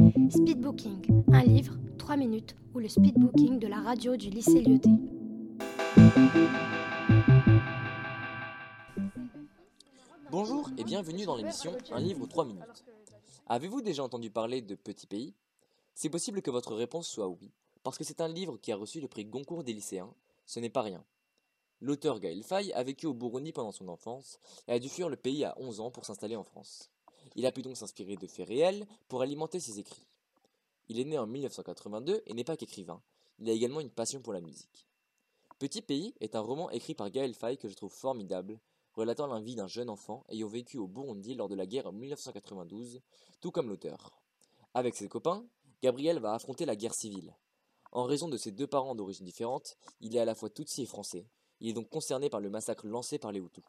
Speedbooking, un livre, 3 minutes, ou le speedbooking de la radio du lycée Lyoté. Bonjour et bienvenue dans l'émission Un livre 3 minutes. Avez-vous déjà entendu parler de Petit Pays? C'est possible que votre réponse soit oui, parce que c'est un livre qui a reçu le prix Goncourt des lycéens. Ce n'est pas rien. L'auteur Gaël Faye a vécu au Burundi pendant son enfance et a dû fuir le pays à 11 ans pour s'installer en France. Il a pu donc s'inspirer de faits réels pour alimenter ses écrits. Il est né en 1982 et n'est pas qu'écrivain, il a également une passion pour la musique. Petit Pays est un roman écrit par Gaël Faye que je trouve formidable relatant la vie d'un jeune enfant ayant vécu au Burundi lors de la guerre en 1992, tout comme l'auteur. Avec ses copains, Gabriel va affronter la guerre civile. En raison de ses deux parents d'origine différente, il est à la fois Tutsi et français. Il est donc concerné par le massacre lancé par les Hutus.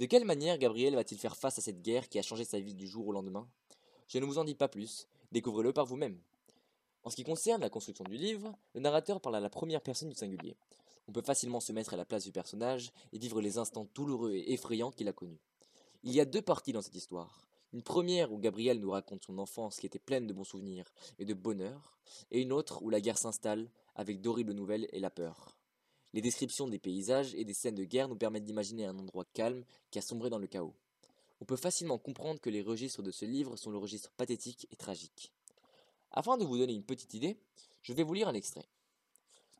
De quelle manière Gabriel va-t-il faire face à cette guerre qui a changé sa vie du jour au lendemain? Je ne vous en dis pas plus, découvrez-le par vous-même. En ce qui concerne la construction du livre, le narrateur parle à la première personne du singulier. On peut facilement se mettre à la place du personnage et vivre les instants douloureux et effrayants qu'il a connus. Il y a deux parties dans cette histoire. Une première où Gabriel nous raconte son enfance qui était pleine de bons souvenirs et de bonheur, et une autre où la guerre s'installe avec d'horribles nouvelles et la peur. Les descriptions des paysages et des scènes de guerre nous permettent d'imaginer un endroit calme qui a sombré dans le chaos. On peut facilement comprendre que les registres de ce livre sont le registre pathétique et tragique. Afin de vous donner une petite idée, je vais vous lire un extrait.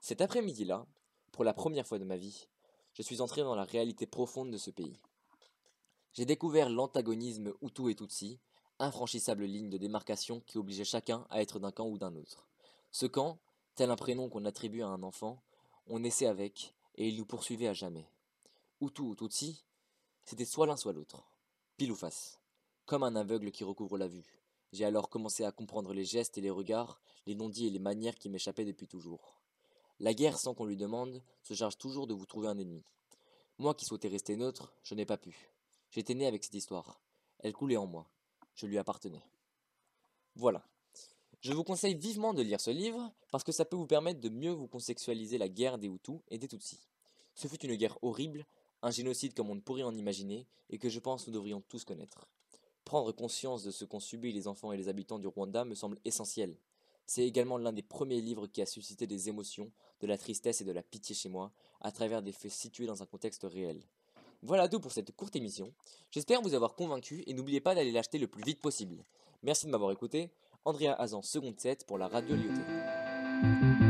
Cet après-midi-là, pour la première fois de ma vie, je suis entré dans la réalité profonde de ce pays. J'ai découvert l'antagonisme Hutu et Tutsi, infranchissable ligne de démarcation qui obligeait chacun à être d'un camp ou d'un autre. Ce camp, tel un prénom qu'on attribue à un enfant, on naissait avec et il nous poursuivait à jamais. Hutu ou Tutsi, c'était soit l'un soit l'autre, pile ou face, comme un aveugle qui recouvre la vue. J'ai alors commencé à comprendre les gestes et les regards, les non-dits et les manières qui m'échappaient depuis toujours. La guerre, sans qu'on lui demande, se charge toujours de vous trouver un ennemi. Moi qui souhaitais rester neutre, je n'ai pas pu. J'étais né avec cette histoire. Elle coulait en moi. Je lui appartenais. Voilà. Je vous conseille vivement de lire ce livre parce que ça peut vous permettre de mieux vous contextualiser la guerre des Hutus et des Tutsis. Ce fut une guerre horrible, un génocide comme on ne pourrait en imaginer et que je pense nous devrions tous connaître. Prendre conscience de ce qu'ont subi les enfants et les habitants du Rwanda me semble essentiel. C'est également l'un des premiers livres qui a suscité des émotions, de la tristesse et de la pitié chez moi, à travers des faits situés dans un contexte réel. Voilà tout pour cette courte émission. J'espère vous avoir convaincu et n'oubliez pas d'aller l'acheter le plus vite possible. Merci de m'avoir écouté. Andrea Hazan, seconde 7 pour la radio Lyotaine.